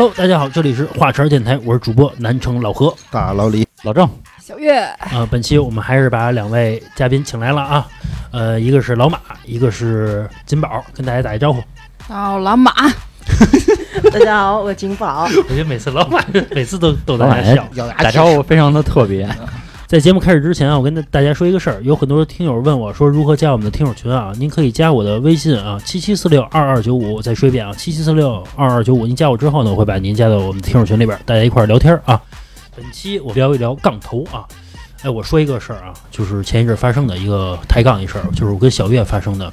Hello，大家好，这里是华晨电台，我是主播南城老何大老李，老郑，小月，啊、本期我们还是把两位嘉宾请来了啊，呃，一个是老马，一个是金宝，跟大家打一招呼。哦老马，大家好，我金宝。我觉得每次老马每次都逗大家笑。打招呼非常的特别。在节目开始之前啊，我跟大家说一个事儿，有很多听友问我说如何加我们的听友群啊？您可以加我的微信啊，七七四六二二九五，再说一遍啊，七七四六二二九五。您加我之后呢，我会把您加到我们听友群里边，大家一块儿聊天啊。本期我聊一聊杠头啊。哎，我说一个事儿啊，就是前一阵发生的一个抬杠一事儿，就是我跟小月发生的。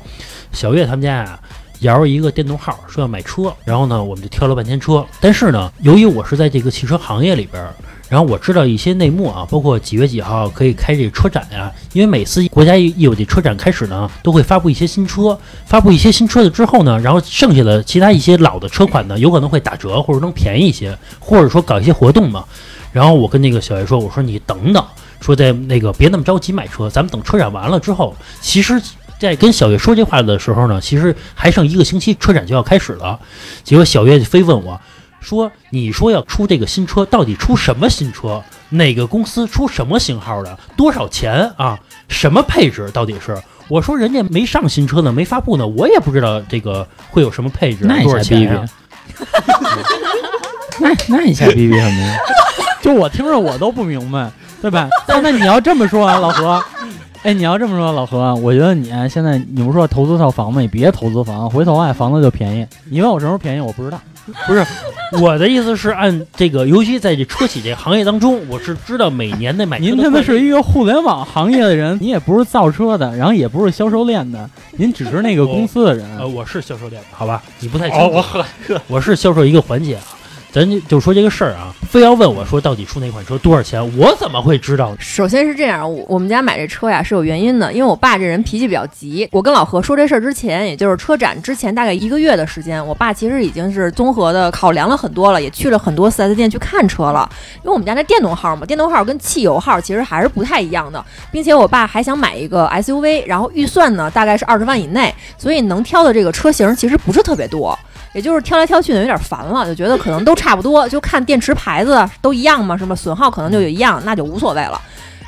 小月他们家呀、摇一个电动号，说要买车，然后呢，我们就挑了半天车。但是呢，由于我是在这个汽车行业里边儿，然后我知道一些内幕啊，包括几月几号可以开这个车展呀、因为每次国家一有这车展开始呢，都会发布一些新车，发布一些新车的之后呢，然后剩下的其他一些老的车款呢，有可能会打折或者能便宜一些，或者说搞一些活动嘛。然后我跟那个小月说，我说你等等，说在那个别那么着急买车，咱们等车展完了之后，其实。在跟小月说这话的时候呢，其实还剩一个星期，车展就要开始了。结果小月就非问我，说：“你说要出这个新车，到底出什么新车？哪个公司出什么型号的？多少钱啊？什么配置？到底是？”我说：“人家没上新车呢，没发布呢，我也不知道这个会有什么配置，那多少 一下逼逼那那你瞎逼逼什么呀？就我听着我都不明白，对吧？但那你要这么说啊，老何，哎，你要这么说，老何，我觉得你啊现在你不是说投资套房吗？你别投资房，回头啊房子就便宜。你问我什么时候便宜，我不知道。不是，我的意思是按这个，尤其在这车企这行业当中，我是知道每年的买车的您他妈是一个互联网行业的人，您也不是造车的，然后也不是销售链的，您只是那个公司的人。呃，我是销售链的，好吧？你不太清哦，楚。我，我是销售一个环节啊。咱就就说这个事儿啊，非要问我说到底出哪款车多少钱，我怎么会知道？首先是这样，我我们家买这车呀是有原因的，因为我爸这人脾气比较急。我跟老何说这事儿之前，也就是车展之前大概一个月的时间，我爸其实已经是综合的考量了很多了，也去了很多 4S 店去看车了。因为我们家那电动号嘛，电动号跟汽油号其实还是不太一样的，并且我爸还想买一个 SUV，然后预算呢大概是二十万以内，所以能挑的这个车型其实不是特别多。也就是挑来挑去的，有点烦了，就觉得可能都差不多，就看电池牌子都一样嘛，什么损耗可能就有一样，那就无所谓了。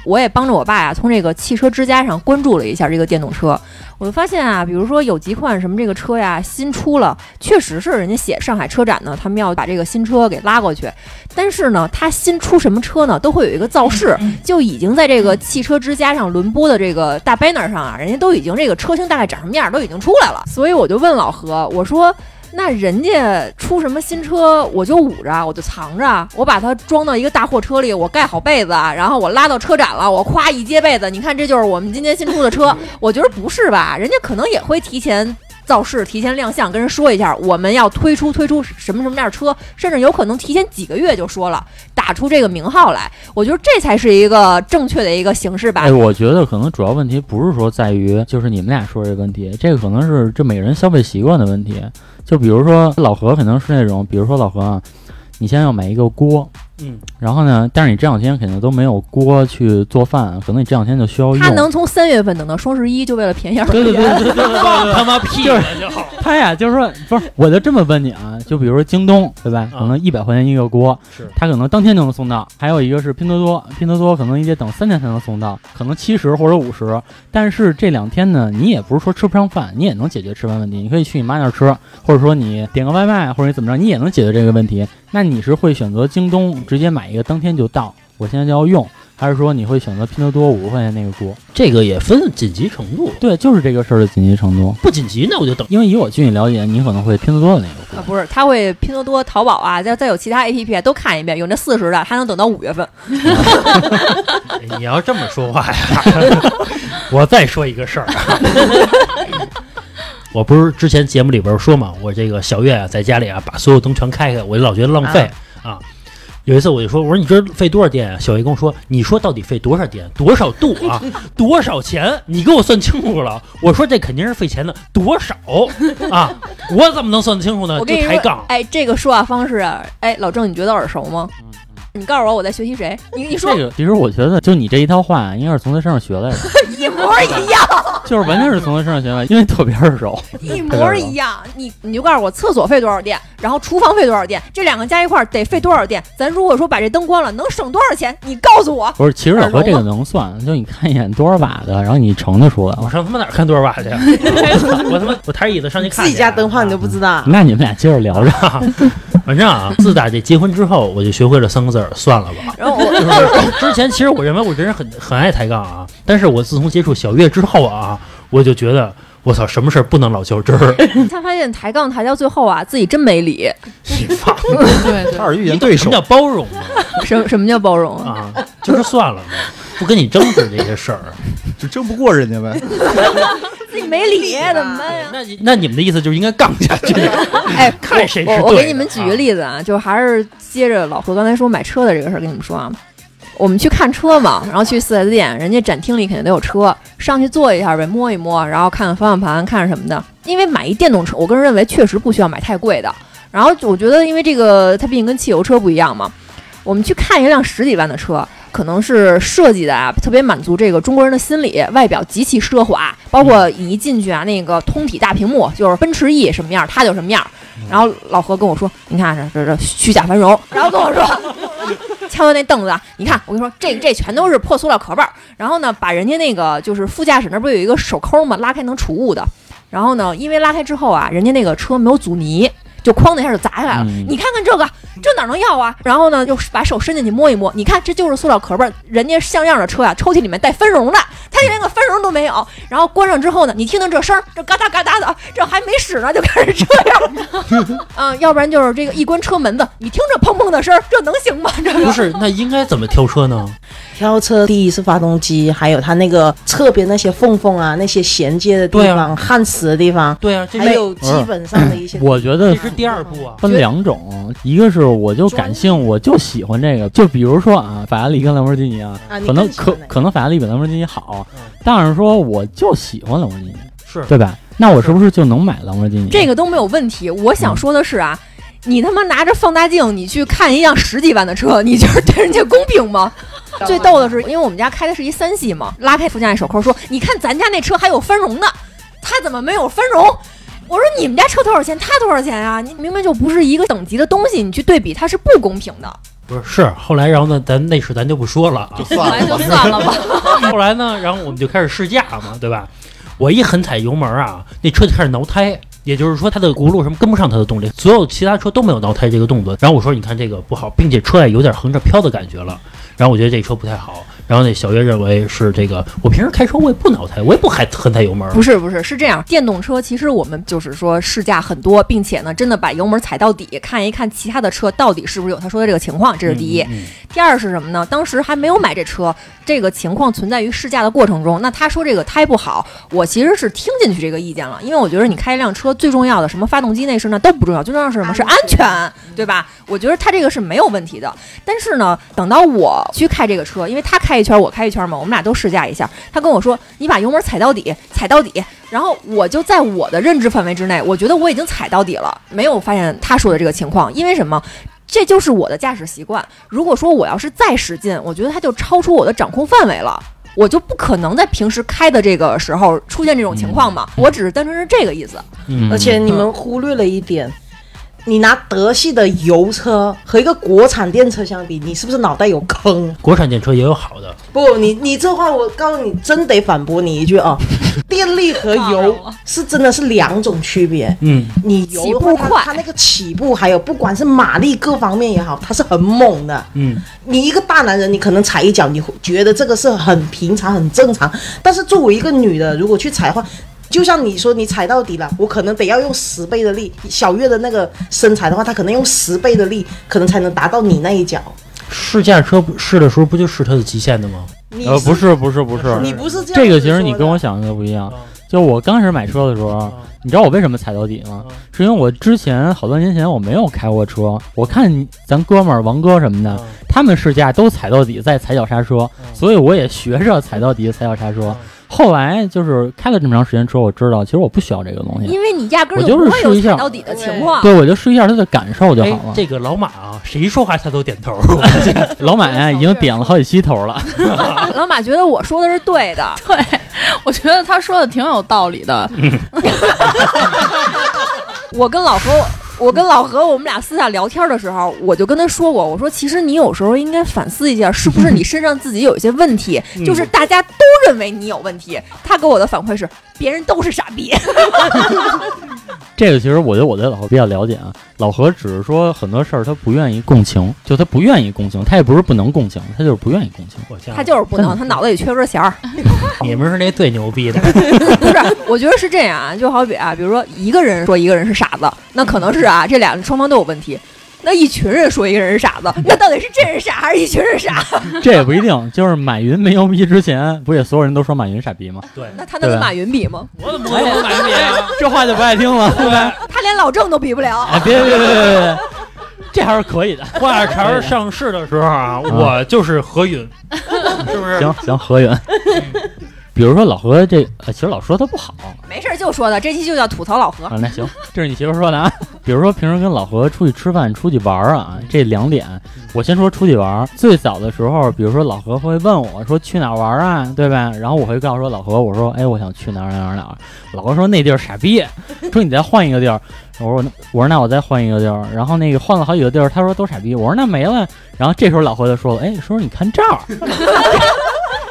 我也帮着我爸呀，从这个汽车之家上关注了一下这个电动车，我就发现啊，比如说有几款什么这个车呀新出了，确实是人家写上海车展呢，他们要把这个新车给拉过去，但是呢，它新出什么车呢，都会有一个造势，就已经在这个汽车之家上轮播的这个大 banner 上啊，人家都已经这个车型大概长什么样都已经出来了，所以我就问老何，我说。那人家出什么新车，我就捂着，我就藏着，我把它装到一个大货车里，我盖好被子，然后我拉到车展了，我夸一揭被子，你看这就是我们今天新出的车。我觉得不是吧？人家可能也会提前造势、提前亮相，跟人说一下我们要推出推出什么什么样的车，甚至有可能提前几个月就说了，打出这个名号来。我觉得这才是一个正确的一个形式吧。哎，我觉得可能主要问题不是说在于就是你们俩说这个问题，这个可能是这每个人消费习惯的问题。就比如说老何可能是那种，比如说老何啊，你现在要买一个锅，嗯，然后呢，但是你这两天肯定都没有锅去做饭，可能你这两天就需要用。他能从三月份等到双十一，就为了便宜二十对对。对对对对，放他妈屁了就好。他呀，就是说，不是，我就这么问你啊，就比如说京东，对吧？啊可能一百块钱一个锅，是他可能当天就能送到；还有一个是拼多多，拼多多可能你得等三天才能送到，可能七十或者五十。但是这两天呢，你也不是说吃不上饭，你也能解决吃饭问题。你可以去你妈那儿吃，或者说你点个外卖，或者你怎么着，你也能解决这个问题。那你是会选择京东直接买一个当天就到，我现在就要用，还是说你会选择拼多多五十块钱那个锅？这个也分紧急程度，对，就是这个事儿的紧急程度。不紧急那我就等。因为以我据你了解，你可能会拼多多的那个锅啊，。不是，他会拼多多、淘宝啊，再再有其他 A P P 啊都看一遍，有那四十的，还能等到五月份。哎你要这么说话呀，我再说一个事儿。我不是之前节目里边说嘛，我这个小月啊，在家里啊，把所有灯全开开，我就老觉得浪费啊。有一次我就说，我说你这费多少电啊？小姨跟我说，你说到底费多少电，多少度啊，多少钱？你给我算清楚了。我说这肯定是费钱的，多少啊？我怎么能算得清楚呢？我跟你说就抬杠，，哎，这个说话方式啊，哎，老郑，你觉得耳熟吗？你告诉我我在学习谁？你你说这个其实我觉得，就你这一套话，应该是从他身上学来的。模一样，就是完全是从他身上学的，因为特别耳熟。一模一样。你你就告诉我厕所费多少电，然后厨房费多少电，这两个加一块儿得费多少电？咱如果说把这灯关了，能省多少钱？你告诉我。不是，其实老哥这个能算，就你看一眼多少瓦的，然后你乘得出来。我上他妈哪儿看多少瓦去？我他妈我抬椅子上去看。自己家灯泡你都不知道。那你们俩接着聊着。反正啊，自打这结婚之后，我就学会了三个字儿：算了吧。然后我之前其实我认为我这人很很爱抬杠啊，但是我自从接触小月之后啊，我就觉得我操，什么事儿不能老较真儿。他发现抬杠抬到最后啊，自己真没理。你放，对差点遇见对手 什么。叫包容啊？什什么叫包容啊？啊，就是算了呗，不跟你争执这些事儿。就争不过人家呗。自己没理怎么办呀？那你那你们的意思就是应该杠下去？哎，看谁是我我给你们举个例子啊，就还是接着老何刚才说买车的这个事儿跟你们说啊。我们去看车嘛，然后去四 S 店，人家展厅里肯定都有车，上去坐一下呗，摸一摸，然后看看方向盘，看看什么的。因为买一电动车，我个人认为确实不需要买太贵的。然后我觉得，因为这个它毕竟跟汽油车不一样嘛，我们去看一辆十几万的车，可能是设计的啊，特别满足这个中国人的心理，外表极其奢华，包括你一进去啊，那个通体大屏幕，就是奔驰 E 什么样，它就什么样。然后老何跟我说：“你看这这这虚假繁荣。”然后跟我说：“敲敲那凳子啊，你看我跟你说，这这全都是破塑料壳瓣儿。然后呢，把人家那个就是副驾驶那不是有一个手抠吗，拉开能储物的。然后呢，因为拉开之后啊，人家那个车没有阻尼，就哐的一下就砸下来了。嗯你看看这个，这哪能要啊？然后呢，就把手伸进去摸一摸，你看这就是塑料壳瓣儿，人家像样的车呀、抽屉里面带分绒的，它连个分绒都没有。然后关上之后呢，你听听这声儿，这嘎哒嘎哒的，这还没使呢就开始这样。嗯，要不然就是这个一关车门子，你听这砰砰的声儿，这能行吗？这个不是，那应该怎么挑车呢？挑车第一是发动机，还有它那个侧边那些缝缝啊，那些衔接的地方、焊死的地方，对啊，还有基本上的一些。我觉得这是第二步啊。分两种，一个是我就感性，我就喜欢这个，就比如说啊，法拉利跟兰博基尼啊，啊可能可可能法拉利比兰博基尼好嗯，但是说我就喜欢兰博基尼，是对吧？那我是不是就能买兰博基尼？这个都没有问题。我想说的是啊，你他妈拿着放大镜，你去看一辆十几万的车，你就是 对人家公平吗？最逗的是，因为我们家开的是一三系嘛，拉开副驾驶手扣说：“你看咱家那车还有分绒呢，他怎么没有分绒？”我说：“你们家车多少钱？他多少钱啊？你明明就不是一个等级的东西，你去对比，它是不公平的。不是是后来，然后呢，咱那事咱就不说了啊。就后来就算了吧。算了吧。后来呢，然后我们就开始试驾嘛，对吧？我一狠踩油门啊，那车就开始挠胎，也就是说它的轱辘什么跟不上它的动力，所有其他车都没有挠胎这个动作。然后我说，你看这个不好，并且车也有点横着飘的感觉了。然后我觉得这车不太好。然后那小月认为是这个，我平时开车我也不挠胎，我也不还狠踩油门。不是不是是这样，电动车其实我们就是说试驾很多，并且呢，真的把油门踩到底，看一看其他的车到底是不是有他说的这个情况，这是第一。嗯嗯第二是什么呢？当时还没有买这车，这个情况存在于试驾的过程中。那他说这个胎不好，我其实是听进去这个意见了，因为我觉得你开一辆车最重要的什么发动机内饰那都不重要，最重要是什么？是安全，对吧？我觉得他这个是没有问题的。但是呢，等到我去开这个车，因为他开一圈，我开一圈嘛，我们俩都试驾一下。他跟我说：“你把油门踩到底，踩到底。”然后我就在我的认知范围之内，我觉得我已经踩到底了，没有发现他说的这个情况。因为什么？这就是我的驾驶习惯。如果说我要是再使劲，我觉得它就超出我的掌控范围了。我就不可能在平时开的这个时候出现这种情况嘛，我只是单纯是这个意思。嗯而且你们忽略了一点，你拿德系的油车和一个国产电车相比，你是不是脑袋有坑？国产电车也有好的，不，你你这话我告诉你，真得反驳你一句啊！电力和油是真的是两种区别。嗯，你油起的话，步快它它那个起步还有不管是马力各方面也好，它是很猛的。嗯，你一个大男人，你可能踩一脚，你会觉得这个是很平常、很正常。但是作为一个女的，如果去踩的话，就像你说你踩到底了，我可能得要用十倍的力。小月的那个身材的话，她可能用十倍的力，可能才能达到你那一脚。试驾车不试的时候不就试它的极限的吗？呃，不是不是不是，你不是这样这个其实你跟我想的不一样啊。就我刚开始买车的时候，你知道我为什么踩到底吗？是因为我之前好多年前我没有开过车，我看咱哥们儿王哥什么的，他们试驾都踩到底再踩脚刹车，所以我也学着踩到底踩脚刹车。后来就是开了这么长时间车，我知道其实我不需要这个东西，因为你压根儿我就会有试一下踩到底的情况。对我就试一下他的感受就好哎了。，这个老马啊，谁说话他都点头。老马呀已经点了好几期头了，老马觉得我说的是对的，对，我觉得他说的挺有道理的。我跟老何，我跟老何，我们俩私下聊天的时候，我就跟他说过，我说其实你有时候应该反思一下，是不是你身上自己有一些问题，就是大家都认为你有问题。他给我的反馈是，别人都是傻逼。这个其实我觉得我对老何比较了解啊。老何只是说很多事儿他不愿意共情，就他不愿意共情，他也不是不能共情，他就是不愿意共情。他就是不能，他脑子里缺根弦儿。你们是那最牛逼的，不是，我觉得是这样啊，就好比啊，比如说一个人说一个人是傻子，那可能是啊，这俩双方都有问题。那一群人说一个人是傻子，那到底是这人傻还是一群人傻？这也不一定，就是马云没牛逼之前，不也所有人都说马云傻逼吗？对，那他能跟马云比吗？我怎么可能跟马云比啊？这话就不爱听了，对吧？他连老郑都比不了。哎，别别别别别别，这还是可以的。花茶儿上市的时候啊，我就是何云，是不是？行行，何远。比如说老何这，呃，其实老说他不好没事就说他，这期就叫吐槽老何。啊。那行，这是你媳妇说的啊。比如说平时跟老何出去吃饭、出去玩儿啊，这两点，我先说出去玩儿。最早的时候，比如说老何会问我说去哪儿玩儿啊，对吧？然后我会告诉说老何，我说哎，我想去哪儿哪儿哪儿。老何说那地儿傻逼，说你再换一个地儿。我说那我说那我再换一个地儿。然后那个换了好几个地儿，他说都傻逼。我说那没了。然后这时候老何就说了，哎，说你看这儿。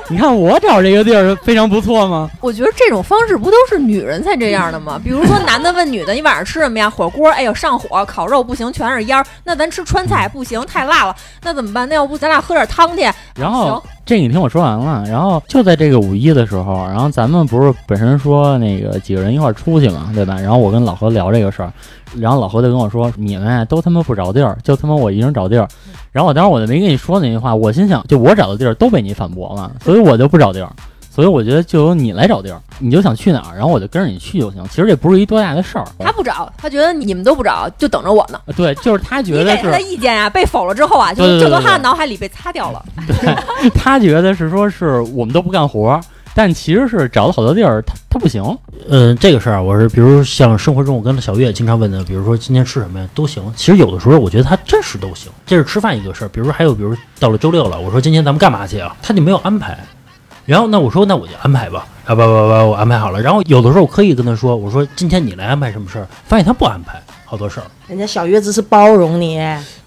你看我找这个地儿非常不错吗？我觉得这种方式不都是女人才这样的吗？比如说男的问女的，你晚上吃什么呀？火锅，哎呦上火，烤肉不行，全是烟儿。那咱吃川菜不行，太辣了，那怎么办？那要不咱俩喝点汤去？然后行这你听我说完了，然后就在这个五一的时候，然后咱们不是本身说那个几个人一块儿出去嘛，对吧？然后我跟老何聊这个事儿，然后老何就跟我说：“你们都他妈不找地儿，就他妈我一人找地儿。”然后我当时我就没跟你说那句话，我心想，就我找的地儿都被你反驳了，所以我就不找地儿。所以我觉得就由你来找地儿，你就想去哪儿，然后我就跟着你去就行。其实这不是一多大的事儿。他不找，他觉得你们都不找，就等着我呢。对，就是他觉得是给他的意见啊，被否了之后啊，就对对对就从他的脑海里被擦掉了。他觉得是说是我们都不干活儿，但其实是找了好多地儿，他他不行。嗯，这个事儿啊，我是比如像生活中我跟小月经常问的，比如说今天吃什么呀，都行。其实有的时候我觉得他真是都行，这是吃饭一个事儿。比如说还有，比如到了周六了，我说今天咱们干嘛去啊？他就没有安排。然后那我说那我就安排吧，啊不不不，我安排好了。然后有的时候我刻意跟他说，我说今天你来安排什么事儿，发现他不安排好多事儿。人家小月子是包容你，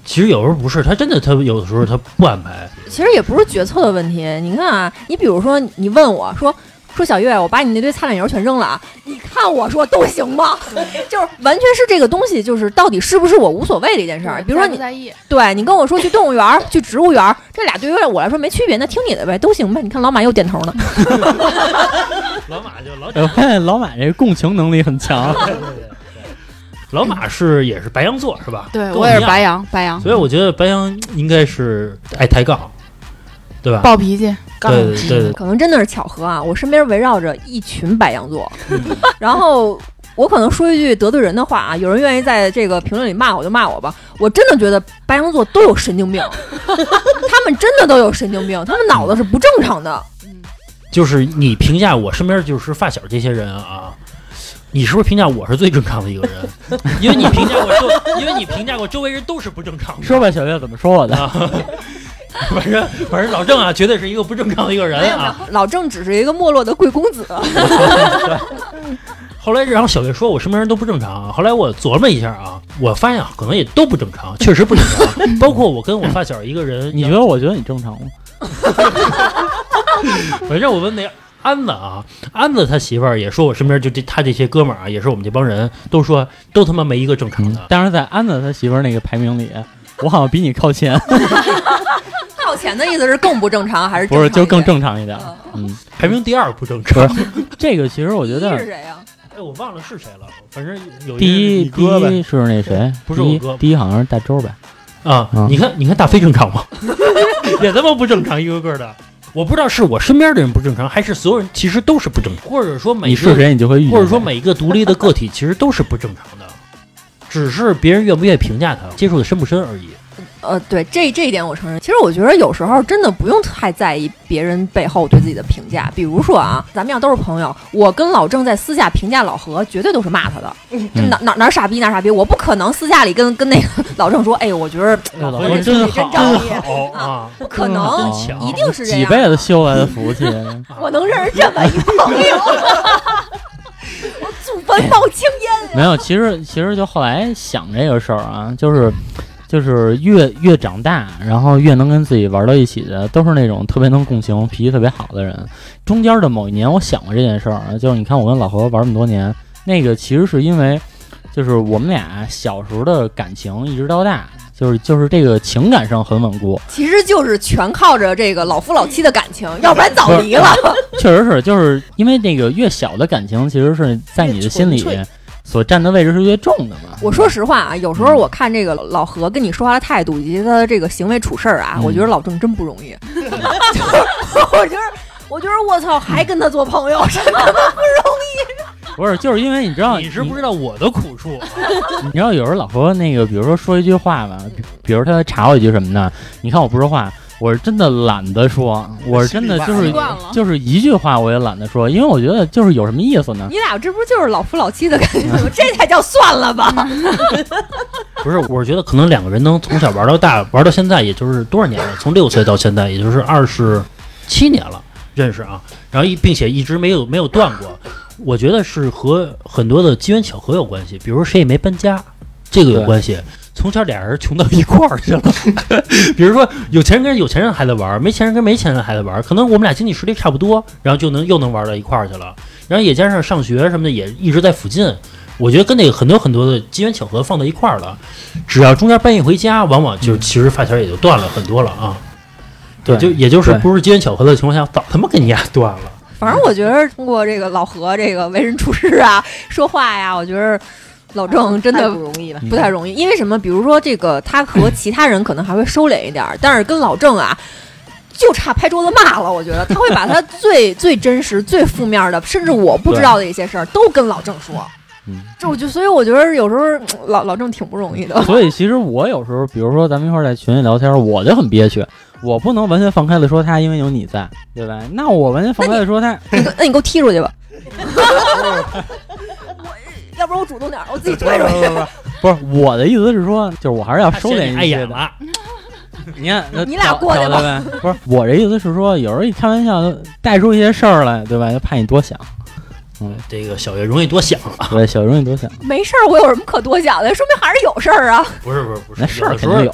其实有时候不是，他真的他有的时候他不安排。其实也不是决策的问题。你看啊，你比如说你问我说说小月，我把你那堆擦脸油全扔了啊，你看我说都行吗？就是完全是这个东西，就是到底是不是我无所谓的一件事儿。比如说你在意，对你跟我说去动物园、去植物园，这俩对于我来说没区别，那听你的呗，都行呗。你看老马又点头呢。老马就老我发现老马这共情能力很强。老马是也是白羊座是吧？对我也是白羊，白羊所以我觉得白羊应该是爱抬杠，对吧？暴脾气，杠对对对，可能真的是巧合啊，我身边围绕着一群白羊座，然后我可能说一句得罪人的话啊，有人愿意在这个评论里骂我就骂我吧，我真的觉得白羊座都有神经病，他们真的都有神经病，他们脑子是不正常的。就是你评价我身边就是发小这些人啊，你是不是评价我是最正常的一个人？因为你评价过周，因为你评价过周围人都是不正常的。说吧，小月怎么说我的？啊，反正反正老郑啊，绝对是一个不正常的一个人啊。，老郑只是一个没落的贵公子。后来，然后小月说我身边人都不正常啊。后来我琢磨一下啊，我发现啊，可能也都不正常，确实不正常。包括我跟我发小一个人，你觉得？我觉得你正常吗？反正我问那安子啊，安子他媳妇儿也说我身边就这他这些哥们儿啊，也是我们这帮人都说都他妈没一个正常的。但是在安子他媳妇儿那个排名里，我好像比你靠前，靠前的意思是更不正常还是不是就更正正常一点常。嗯，排名第二不正不常。是这个，其实我觉得是谁呀？哎，我忘了是谁了，反正有第一第你哥呗一是那谁，不是我哥第一好像是大周呗。啊嗯，你看，你看大飞正常吗？也他妈不正常，一个个的。我不知道是我身边的人不正常，还是所有人其实都是不正常，或者说每个你是谁，你就会遇见。或者说每一个独立的个体其实都是不正常的，只是别人愿不愿意评价他，接触的深不深而已。呃，对这这一点我承认。其实我觉得有时候真的不用太在意别人背后对自己的评价。比如说啊，咱们要都是朋友，我跟老郑在私下评价老何，绝对都是骂他的，就哪哪哪傻逼哪傻逼，我不可能私下里跟跟那个 老郑说，哎，我觉得哎 老何真好，真仗义好啊！不可能，一定是这样。几辈子修来的福气。我能认识这么一朋友，我祖坟冒青烟。没有，其实其实就后来想这个事儿啊，就是就是越越长大，然后越能跟自己玩到一起的，都是那种特别能共情、脾气特别好的人。中间的某一年，我想过这件事儿啊，就是你看我跟老何玩那么多年，那个其实是因为，就是我们俩小时候的感情一直到大，就是就是这个情感上很稳固，其实就是全靠着这个老夫老妻的感情，要不然早离了。确实是，就是因为那个越小的感情，其实是在你的心里所占的位置是越重的嘛。我说实话啊，有时候我看这个老何跟你说话的态度以及他的这个行为处事儿啊，嗯我觉得老郑真不容易。我觉得，我觉得我操，还跟他做朋友，真的不 是，就是因为你知道，你是不知道我的苦处啊，你知道有时候老何那个，比如说说一句话吧，比比如他查我一句什么呢？你看我不说话，我是真的懒得说，我是真的就是就是一句话我也懒得说，因为我觉得就是有什么意思呢？你俩这不就是老夫老妻的感觉吗？这才叫算了吧。不是，我是觉得可能两个人能从小玩到大，玩到现在，也就是多少年了？从六岁到现在，也就是二十七年了，认识啊，然后一并且一直没有没有断过。我觉得是和很多的机缘巧合有关系，比如说谁也没搬家，这个有关系。从小俩人穷到一块儿去了，比如说有钱人跟有钱人还在玩，没钱人跟没钱人还在玩，可能我们俩经济实力差不多，然后就能又能玩到一块儿去了。然后也加上上学什么的也一直在附近，我觉得跟那个很多很多的机缘巧合放到一块儿了。只要中间搬一回家，往往就其实发条也就断了很多了啊。对就也就是不是机缘巧合的情况下，早他妈给你俩断了。反正我觉得通过这个老何这个为人处事啊、说话呀，我觉得老郑真的不容易了。不太容易。因为什么？比如说这个他和 其他人可能还会收敛一点儿，但是跟老郑啊。就差拍桌子骂了，我觉得他会把他最 最真实、最负面的，甚至我不知道的一些事儿都跟老郑说。嗯，这我就所以我觉得有时候嗯老老郑挺不容易的。所以其实我有时候，比如说咱们一块儿在群里聊天，我就很憋屈，我不能完全放开的说他，因为有你在，对吧？那我完全放开的说他，你那你给我踢出去吧。我要不然我主动点，我自己推出去。不是我的意思是说，就是我还是要收敛一些的。你看，你俩过去呗。不是我这意思是说，有时候一开玩笑带出一些事儿来，对吧？就怕你多想，嗯这个小月容易多想啊。对，小月容易多想。没事儿，我有什么可多想的？说明还是有事儿啊。不是不是不是，那事有的时候儿肯定有，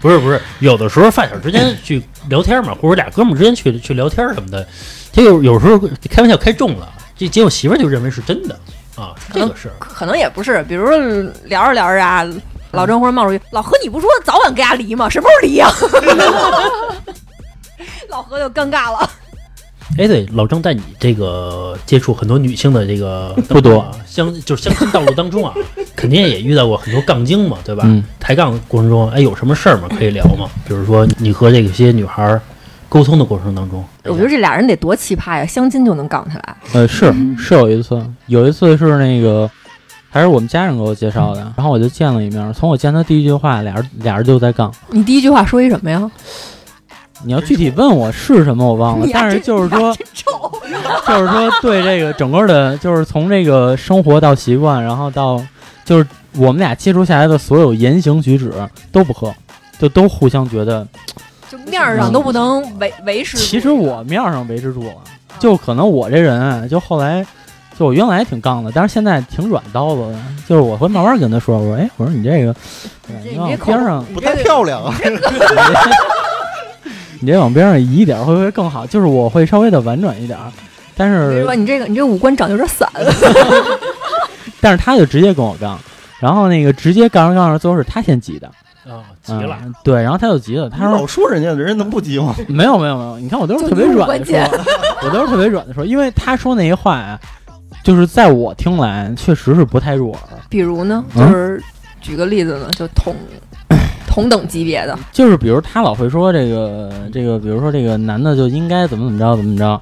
不是不是，有的时候发小之间去聊天嘛，或者俩哥们儿之间去去聊天什么的，他有有时候开玩笑开重了，这结果媳妇儿就认为是真的啊，这个是可能也不是，比如说聊着聊着啊，老郑忽然冒出一句：“老何，你不说早晚跟家离吗？什么时候离呀、老何就尴尬了。哎，对，老郑在你这个接触很多女性的这个 不多啊相就是相亲道路当中啊，肯定也遇到过很多杠精嘛，对吧？嗯抬杠过程中，哎，有什么事儿吗？可以聊吗？比如说你和这些女孩儿沟通的过程当中，我觉得这俩人得多奇葩呀，相亲就能杠起来。呃，是是有一次，有一次是那个，还是我们家人给我介绍的，然后我就见了一面。从我见他第一句话，俩人俩人就在杠。你第一句话说一什么呀？你要具体问我是什么，我忘了但是就是说，就是说对这个整个的，就是从这个生活到习惯，然后到就是我们俩接触下来的所有言行举止都不合，就都互相觉得，就面儿上都不能维维持。其实我面儿上维持住了，就可能我这人啊就后来。就我原来挺杠的，但是现在挺软刀子的。就是我会慢慢跟他说，我说，哎，我说你这个，你往你这边上，不太漂亮啊。你这往边上移一点会不会更好？就是我会稍微的婉转一点儿，但是你这个你这五官长得有点散，但是他就直接跟我杠，然后那个直接杠着杠着，最后是他先急的，啊，急了，嗯对，然后他就急了，他说老说人家，人家能不急吗？没有没有没有，你看我都是特别软的说，我都是特别软的说，因为他说那些话呀，就是在我听来确实是不太入耳，比如呢，嗯就是举个例子呢，就同同等级别的，就是比如他老会说这个这个，比如说这个男的就应该怎么怎么着怎么怎么着，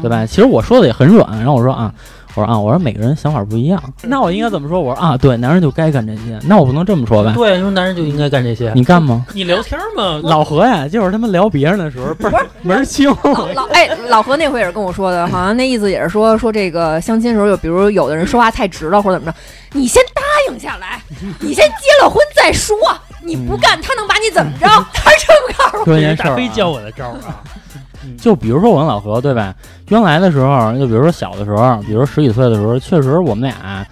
对吧？其实我说的也很软，然后我说啊，我我说啊，我说每个人想法不一样，那我应该怎么说？我说啊，对，男人就该干这些，那我不能这么说吧？对，说男人就应该干这些。你干吗？你聊天吗，老何呀，就是他们聊别人的时候不是门儿清。老老哎，老何那回也是跟我说的，好像那意思也是说说这个相亲的时候，有比如有的人说话太直了或者怎么着，你先答应下来，你先结了婚再说，你不干他能把你怎么着？他是这么告诉我。大飞教啊，我的招儿啊。就比如说我跟老何，对吧？原来的时候，就比如说小的时候，比如十几岁的时候，确实我们俩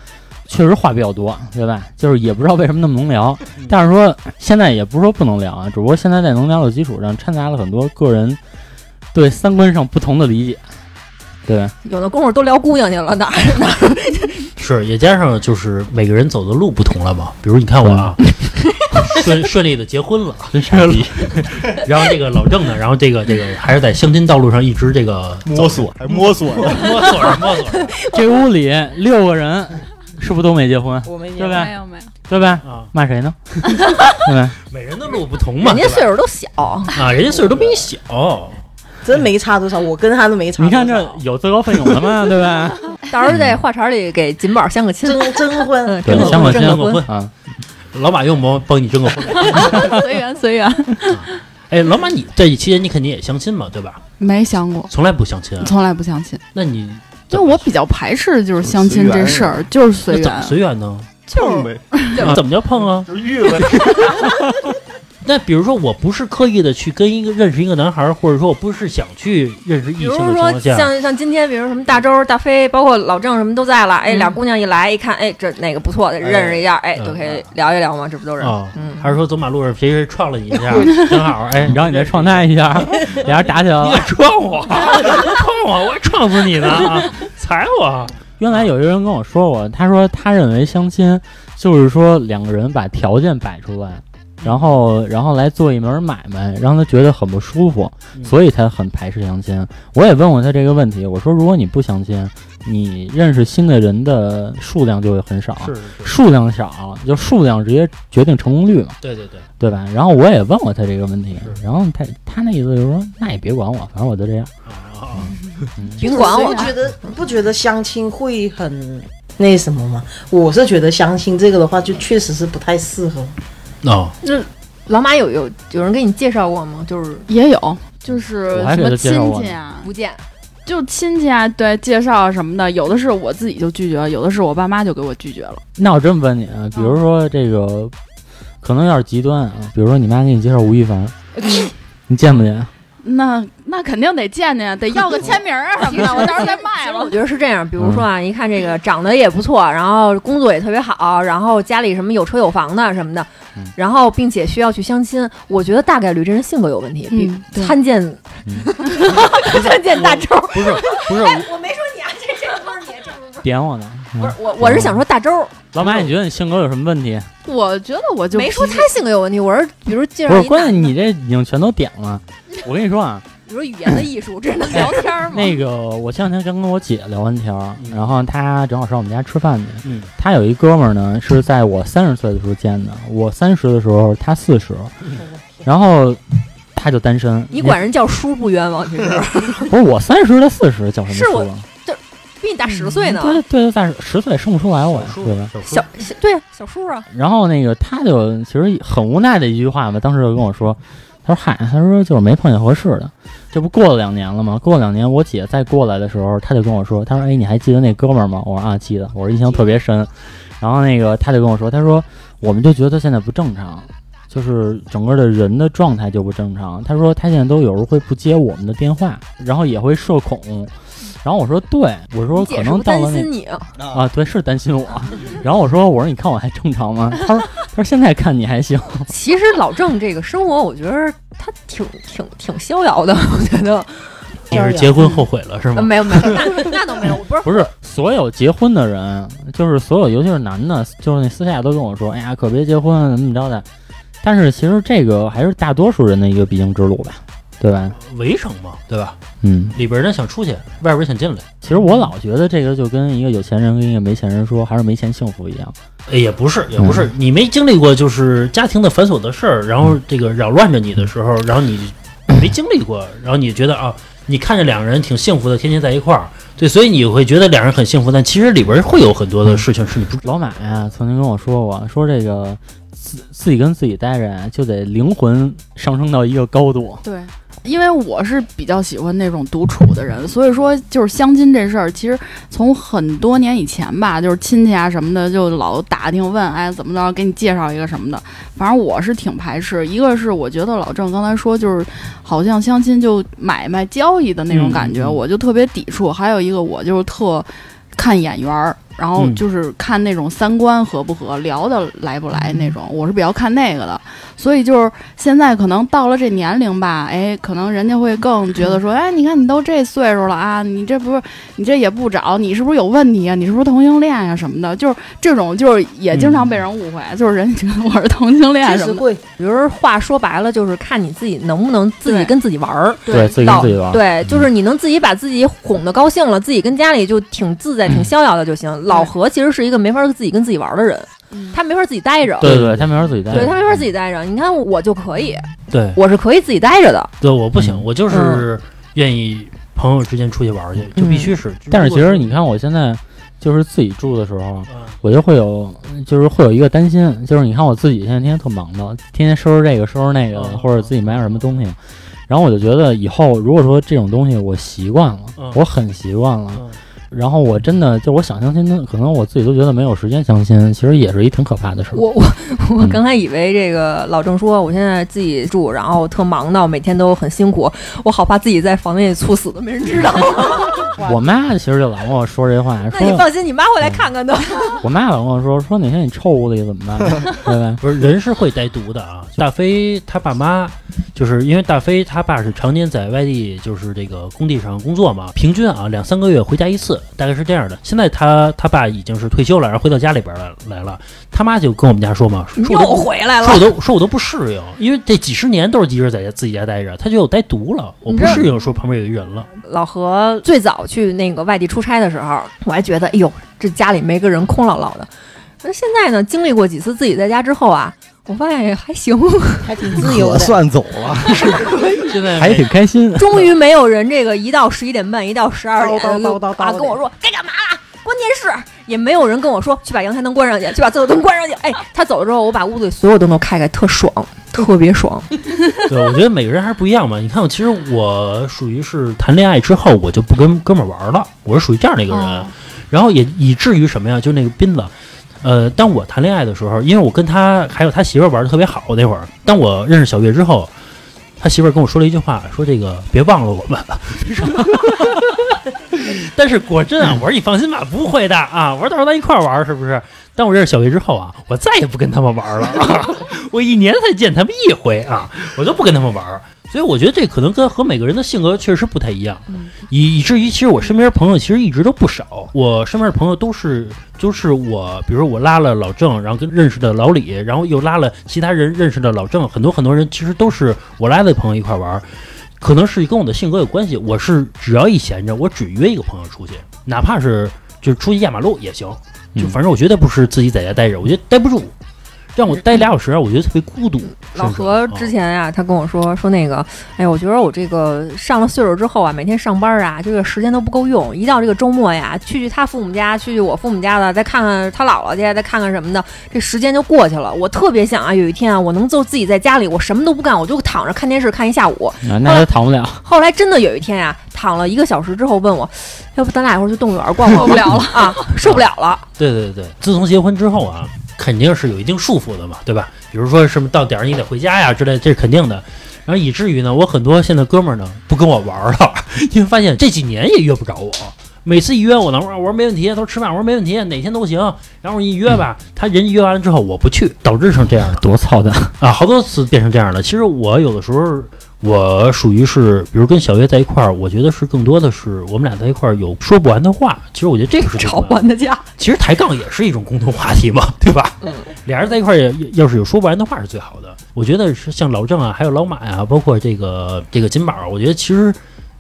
确实话比较多，对吧？就是也不知道为什么那么能聊，但是说现在也不是说不能聊啊，只不过现在在能聊的基础上，掺杂了很多个人对三观上不同的理解，对？有的功夫都聊姑娘去了，哪哪是，也加上就是每个人走的路不同了吧。比如你看我啊，顺顺利的结婚了，真是 然后这个老郑呢，然后这个这个还是在相亲道路上一直这个摸索，还摸索呢。摸索着 摸索着这屋里六个人，是不是都没结婚？我没对吧没有没有，对吧？啊。骂谁呢？对吧？每人的路不同嘛，人家岁数都小，啊，人家岁数都比你小。真没差多少，我跟他都没差。你看这有自告奋勇的嘛，对吧？到时候在话茬里给锦宝相个亲。征征婚，嗯，对征，相个亲个婚，征个婚。啊，老马用不用帮你征个 婚？随缘随缘，哎，老马，你这一期间你肯定也相亲嘛，对吧？没相过，从来不相亲啊？从来不相亲，那你就我比较排斥就是相亲这事儿，就是随缘怎么，随缘呢？就是碰呗，啊怎么叫碰啊？就是遇呗。那比如说，我不是刻意的去跟一个认识一个男孩儿，或者说我不是想去认识异性的情说况下，像像今天，比如什么大周、大飞，包括老郑什么都在了。哎，嗯俩姑娘一来一看，哎，这哪个不错的，认识一下，哎，嗯就可以聊一聊嘛，这不都是？啊，嗯，还是说走马路上谁谁撞了你一下，正好哎，然后你再撞他一下，俩人打起来了。你敢撞我，撞我，我撞死你呢！啊，踩我！原来有一个人跟我说过，他说他认为相亲就是说两个人把条件摆出来，然后然后来做一门买卖，让他觉得很不舒服，嗯所以他很排斥相亲。我也问过他这个问题，我说如果你不相亲，你认识新的人的数量就会很少，是是是，数量少就数量直接决定成功率嘛，对对对，对吧？然后我也问过他这个问题，然后他他那意思就是说，那也别管我，反正我就这样。啊啊啊！别管我不觉得不觉得相亲会很那什么吗？我是觉得相亲这个的话，就确实是不太适合。哦，老马有有有人给你介绍过吗？就是也有，就是什么亲戚啊，不见，就亲戚啊，对，介绍啊什么的，有的是我自己就拒绝了，有的是我爸妈就给我拒绝了。那我这么问你啊，比如说这个，可能有点极端啊，比如说你妈给你介绍吴亦凡，你见不见？那那肯定得见见，得要个签名啊什么的，我到时候再卖了。我觉得是这样，比如说啊，一看这个长得也不错，然后工作也特别好，然后家里什么有车有房的什么的嗯，然后并且需要去相亲，我觉得大概率这人性格有问题，比参见 参见大周。不是不是，我没说你啊，这这不是你，这不是点我呢？嗯不是我，我是想说大周，老马，你觉得你性格有什么问题？我觉得我就没说他性格有问题，我是比如介不是，绍关键你这已经全都点了。我跟你说啊，比如语言的艺术，这是能聊天吗？那个我前两天刚跟我姐聊完天儿，嗯然后她正好上我们家吃饭去。嗯，她有一哥们儿呢，是在我三十岁的时候见的，我三十的时候他四十，然后他就单身。你管人叫叔不冤枉，其实 不是我三十的四十叫什么是我叔啊？比你大十岁呢。对对，大十岁生不出来我呀，对吧？小叔小小对呀，小叔啊，然后那个他就其实很无奈的一句话嘛，当时就跟我说，他说嗨，他说就是没碰见合适的，这不过了两年了吗？过了两年，我姐再过来的时候，他就跟我说，他说哎，你还记得那哥们儿吗？我说啊，记得，我说印象特别深。然后那个他就跟我说，他说我们就觉得他现在不正常。就是整个的人的状态就不正常。他说他现在都有时候会不接我们的电话，然后也会社恐。然后我说对，我说可能到了那担心你啊？啊，对，是担心我。然后我说，我说你看我还正常吗？他说，他说现在看你还行。其实老郑这个生活，我觉得他挺挺挺逍遥的，我觉得。你是结婚后悔了是呃吗？没有没有，那那倒没有，不是不是所有结婚的人，就是所有，尤其是男的，就是那私下都跟我说，哎呀，可别结婚，怎么怎么着的。但是其实这个还是大多数人的一个必经之路吧，对吧？围城嘛，对吧？嗯，里边人想出去，外边人想进来。其实我老觉得这个就跟一个有钱人跟一个没钱人说，还是没钱幸福一样。哎，也不是，也不是，你没经历过就是家庭的繁琐的事儿，然后这个扰乱着你的时候，然后你没经历过，然后你觉得啊，你看着两个人挺幸福的，天天在一块儿，对，所以你会觉得两人很幸福，但其实里边会有很多的事情是你不知道。老马呀，曾经跟我说过，说这个自自己跟自己待着，就得灵魂上升到一个高度。对，因为我是比较喜欢那种独处的人，所以说就是相亲这事儿，其实从很多年以前吧，就是亲戚啊什么的，就老打听问，哎，怎么着，给你介绍一个什么的。反正我是挺排斥，一个是我觉得老郑刚才说，就是好像相亲就买卖交易的那种感觉，我就特别抵触。还有一个，我就是特看眼缘儿。然后嗯就是看那种三观合不合，聊得来不来那种，我是比较看那个的。所以就是现在可能到了这年龄吧，哎，可能人家会更觉得说，哎，你看你都这岁数了啊，你这不是你这也不找，你是不是有问题啊？你是不是同性恋呀、什么的？就是这种，就是也经常被人误会，就是人觉得我是同性恋什么的。确实会，比如话说白了，就是看你自己能不能自己跟自己玩儿。对自己跟自己玩。对，就是你能自己把自己哄得高兴了，自己跟家里就挺自在、挺逍遥的就行。老何其实是一个没法自己跟自己玩的人，嗯他没法自己待着。对对对，他没法自己待着。对他没法自己待着，你看我就可以，对，我是可以自己待着的。对，我不行，嗯我就是愿意朋友之间出去玩儿去，就必须是。但是其实你看，我现在就是自己住的时候，嗯，我就会有，就是会有一个担心，就是你看我自己现在天天特忙的，天天收拾这个收拾那个或者自己买点什么东西，然后我就觉得以后如果说这种东西我习惯了，嗯我很习惯了，嗯然后我真的就我想相亲，可能我自己都觉得没有时间相亲，其实也是一挺可怕的事儿。我我我嗯刚才以为这个老郑说我现在自己住，然后特忙的，每天都很辛苦，我好怕自己在房间里猝死都没人知道。我妈其实就老跟我说这话，说那你放心，你妈会来看看的。我妈老跟我说说哪天你臭屋里怎么办，对吧？不是人是会带毒的啊。大飞他爸妈，就是因为大飞他爸是常年在外地，就是这个工地上工作嘛，平均啊两三个月回家一次，大概是这样的。现在他他爸已经是退休了，然后回到家里边来来了，他妈就跟我们家说嘛，说又我都回来了说我。都说我都不适应，因为这几十年都是一人在家自己家待着，他就有带毒了，我不适应，说旁边有一人了。老何最早去那个外地出差的时候，我还觉得，哎呦，这家里没个人，空落落的。那现在呢，经历过几次自己在家之后啊，我发现也还行，还挺自由的。可算走了，现在还挺开心。终于没有人这个一到十一点半，一到十二点啊跟我说该干嘛了。关电视也没有人跟我说去把阳台灯关上去，去把厕所灯关上去。哎，他走了之后，我把屋子里所有灯都开开，特爽，特别爽。对，我觉得每个人还是不一样嘛。你看，我其实我属于是谈恋爱之后，我就不跟哥们玩了，我是属于这样的一个人。哦然后也以至于什么呀？就那个斌子，呃，当我谈恋爱的时候，因为我跟他还有他媳妇儿玩的特别好那会儿，当我认识小月之后，他媳妇儿跟我说了一句话，说这个别忘了我们。但是果真啊，我说你放心吧，不会的啊。我说到时候咱一块儿玩，是不是？当我认识小月之后啊，我再也不跟他们玩儿了、啊，我一年才见他们一回啊，我就不跟他们玩儿。所以我觉得这可能跟和每个人的性格确实不太一样，以以至于其实我身边朋友其实一直都不少，我身边的朋友都是就是我，比如说我拉了老郑，然后跟认识的老李，然后又拉了其他人认识的老郑，很多很多人其实都是我拉的朋友一块玩儿，可能是跟我的性格有关系。我是只要一闲着，我只约一个朋友出去，哪怕是就是出去压马路也行，就嗯反正我绝对不是自己在家待着，我觉得待不住。让我待俩小时啊，我觉得特别孤独。老何之前啊，他跟我说说那个，哎呀，我觉得我这个上了岁数之后啊，每天上班啊，这个时间都不够用。一到这个周末呀，去去他父母家，去去我父母家的，再看看他姥姥去，再看看什么的，这时间就过去了。我特别想啊，有一天啊，我能就自己在家里，我什么都不干，我就躺着看电视看一下午。啊，那也躺不了。后来真的有一天呀、躺了一个小时之后，问我，要不咱俩一会儿去动物园逛逛？受不了了啊，受不了了。对对对，自从结婚之后啊，肯定是有一定束缚的嘛，对吧？比如说什么到点儿你得回家呀之类，这是肯定的。然后以至于呢，我很多现在哥们儿呢不跟我玩儿了，因为发现这几年也约不着我。每次一约我呢，我说没问题，他说吃饭，我说没问题，哪天都行。然后我一约吧，他人约完了之后我不去，导致成这样的多操蛋！啊，好多次变成这样了。其实我有的时候，我属于是，比如跟小月在一块儿，我觉得是更多的是我们俩在一块儿有说不完的话。其实我觉得这个是最吵重要的完的架，其实抬杠也是一种共同话题嘛，对吧？嗯，俩人在一块儿也要是有说不完的话是最好的。我觉得是像老郑啊，还有老马呀、包括这个这个金宝，我觉得其实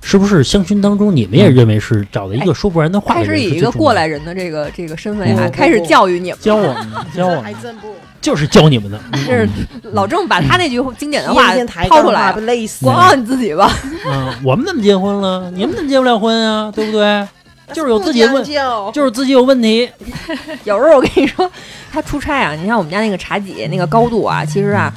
是不是相亲当中，你们也认为是找了一个说不完的话开始以一个过来人的这个这个身份呀、嗯开始教育你们。教我们，教我们。还真不。就是教你们的。这 是老郑把他那句经典的话 抛出来累死管好你自己吧。嗯，我们怎么结婚了？你们怎么结不了婚啊？对不对？就是有自己的问就就是自己有问题。有时候我跟你说，他出差啊，你看我们家那个茶几那个高度啊，其实啊，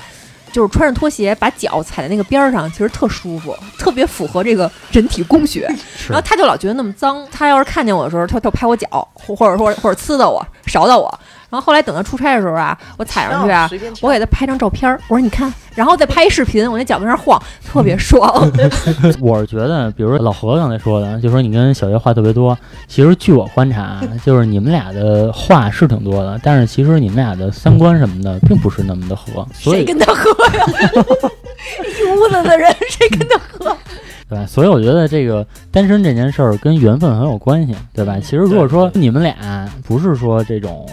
就是穿着拖鞋把脚踩在那个边儿上，其实特舒服，特别符合这个人体工学。然后他就老觉得那么脏，他要是看见我的时候，他他拍我脚，或或者说或者呲到我，勺到我。然后后来等他出差的时候啊，我踩上去啊，我给他拍张照片儿，我说你看，然后再拍一视频，我那脚跟那晃，特别爽。我是觉得，比如说老何刚才说的，就说你跟小月话特别多。其实据我观察，就是你们俩的话是挺多的，但是其实你们俩的三观什么的并不是那么的合。所以，谁跟他合呀？一屋子的人，谁跟他合？对吧？所以我觉得这个单身这件事儿跟缘分很有关系，对吧？其实如果说你们俩不是说这种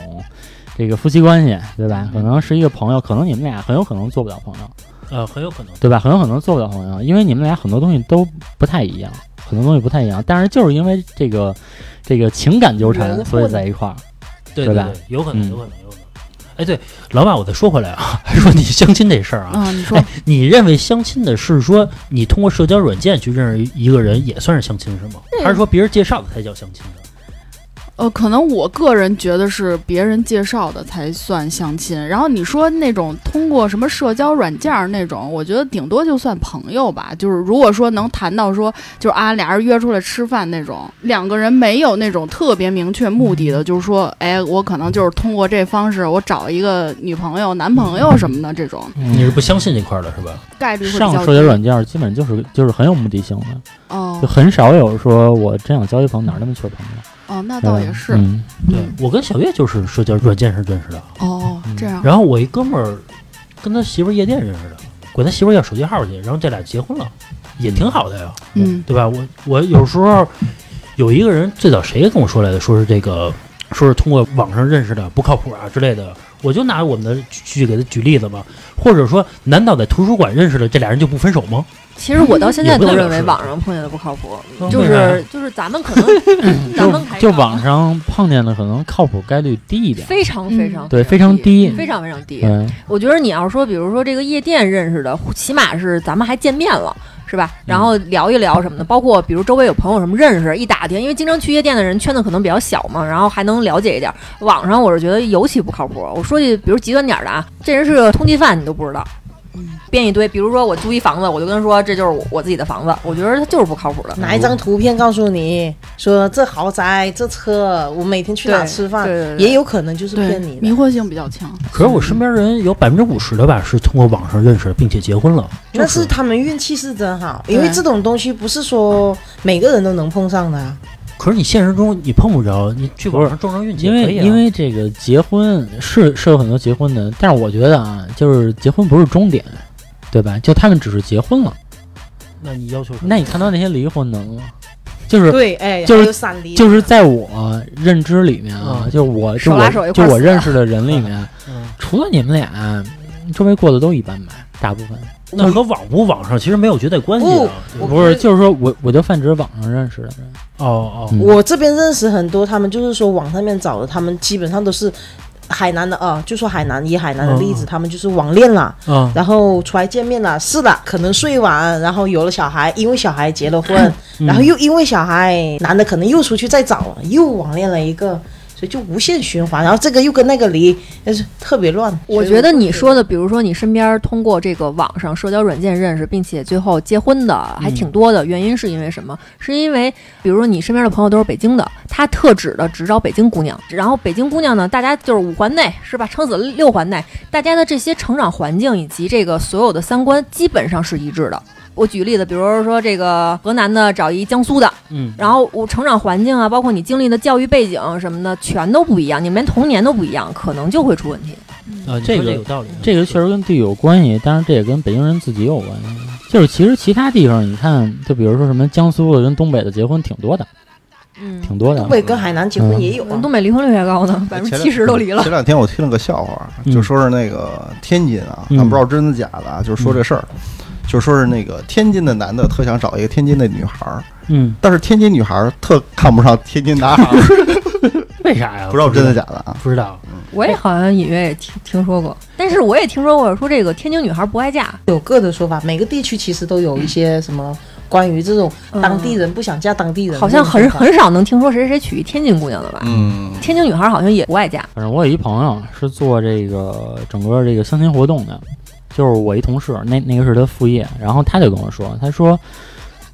这个夫妻关系，对吧？可能是一个朋友，可能你们俩很有可能做不了朋友。呃，很有可能。对吧？很有可能做不了朋友，因为你们俩很多东西都不太一样，很多东西不太一样。但是就是因为这个这个情感纠缠，所以在一块儿。对对吧对，有可能，嗯有可能，有可能。哎，对，老马，我再说回来啊，还 说你相亲这事儿啊，嗯，你 说哎，你认为相亲的是说你通过社交软件去认识一个人也算是相亲是吗？还是说别人介绍的才叫相亲呢？呃，可能我个人觉得是别人介绍的才算相亲。然后你说那种通过什么社交软件儿那种，我觉得顶多就算朋友吧。就是如果说能谈到说，就是啊俩人约出来吃饭那种，两个人没有那种特别明确目的的，就是说，哎，我可能就是通过这方式我找一个女朋友、男朋友什么的这种你是不相信这块儿的是吧？概率上。社交软件基本就是就是很有目的性的，哦就很少有说我真想交一朋友哪儿那么缺朋友。哦，那倒也是。嗯，对我跟小月就是社交软件上认识的，哦，嗯这样。然后我一哥们儿跟他媳妇儿夜店认识的，管他媳妇儿要手机号去，然后这俩结婚了，也挺好的呀，嗯对吧？我我有时候有一个人最早谁跟我说来的，说是这个，说是通过网上认识的不靠谱啊之类的，我就拿我们的举给他举例子吧，或者说，难道在图书馆认识的这俩人就不分手吗？其实我到现在都认为网上碰见的不靠谱，嗯就是就是咱们可能 咱们就网上碰见的可能靠谱概率低一点。非常非常对非常低非常非常低。我觉得你要说，比如说这个夜店认识的，起码是咱们还见面了。是吧？然后聊一聊什么的，包括比如周围有朋友什么认识，一打听，因为经常去夜店的人圈子可能比较小嘛，然后还能了解一点。网上我是觉得尤其不靠谱。我说句比如极端点的啊，这人是个通缉犯，你都不知道，编一堆。比如说我租一房子，我就跟他说这就是我我自己的房子，我觉得他就是不靠谱的。拿一张图片告诉你说这豪宅这车，我每天去哪吃饭，对对对也有可能就是骗你，的。迷惑性比较强。可是我身边人有百分之五十的吧，是通过网上认识并且结婚了。但就是他们运气是真好，因为这种东西不是说每个人都能碰上的啊。可是你现实中你碰不着，你去网上撞撞运气也因可以啊。为因为这个结婚是是有很多结婚的，但是我觉得啊，就是结婚不是终点，对吧？就他们只是结婚了。那你要求什么那你看到那些离婚的吗？就是对，哎，就是就是在我认知里面啊，嗯就我就手拉手一我就我认识的人里面，嗯，除了你们俩，周围过得都一般吧，大部分那和网不网上其实没有绝对关系啊。我不是，就是说我我就泛指网上认识的人。哦哦，嗯我这边认识很多，他们就是说网上面找的，他们基本上都是海南的啊，就说海南以海南的例子，嗯他们就是网恋了，啊，然后出来见面了，是的，可能睡晚，然后有了小孩，因为小孩结了婚，嗯然后又因为小孩，男的可能又出去再找了，又网恋了一个。所以就无限循环，然后这个又跟那个离，但是特别乱。我觉得你说的，比如说你身边通过这个网上社交软件认识，并且最后结婚的还挺多的，原因是因为什么？是因为比如说你身边的朋友都是北京的，他特指的只找北京姑娘，然后北京姑娘呢，大家就是五环内是吧？撑死了六环内，大家的这些成长环境以及这个所有的三观基本上是一致的。我举例子，比如说这个河南的找一江苏的，嗯，然后我成长环境啊，包括你经历的教育背景什么的，全都不一样，你们连童年都不一样，可能就会出问题。啊，你这个有道理，这个确实跟地域有关系，当然这也跟北京人自己有关系。就是其实其他地方，你看，就比如说什么江苏的跟东北的结婚挺多的，嗯，挺多的东。北跟海南结婚也有啊，东北离婚率还高呢，百分之七十都离了。前两天我听了个笑话，嗯就说是那个天津啊，嗯咱不知道真的假的啊，就是说这事儿。就说是那个天津的男的特想找一个天津的女孩儿，嗯，但是天津女孩儿特看不上天津男孩儿，为啥呀？不知道真的假的啊？不知道。我也好像隐约也听听说过，但是我也听说过说这个天津女孩不爱嫁，有各的说法，每个地区其实都有一些什么关于这种当地人不想嫁当地人，好像很很少能听说谁谁娶一天津姑娘的吧？嗯，天津女孩好像也不爱嫁。反正我有一朋友是做这个整个这个相亲活动的，就是我一同事，那那个是他副业，然后他就跟我说，他说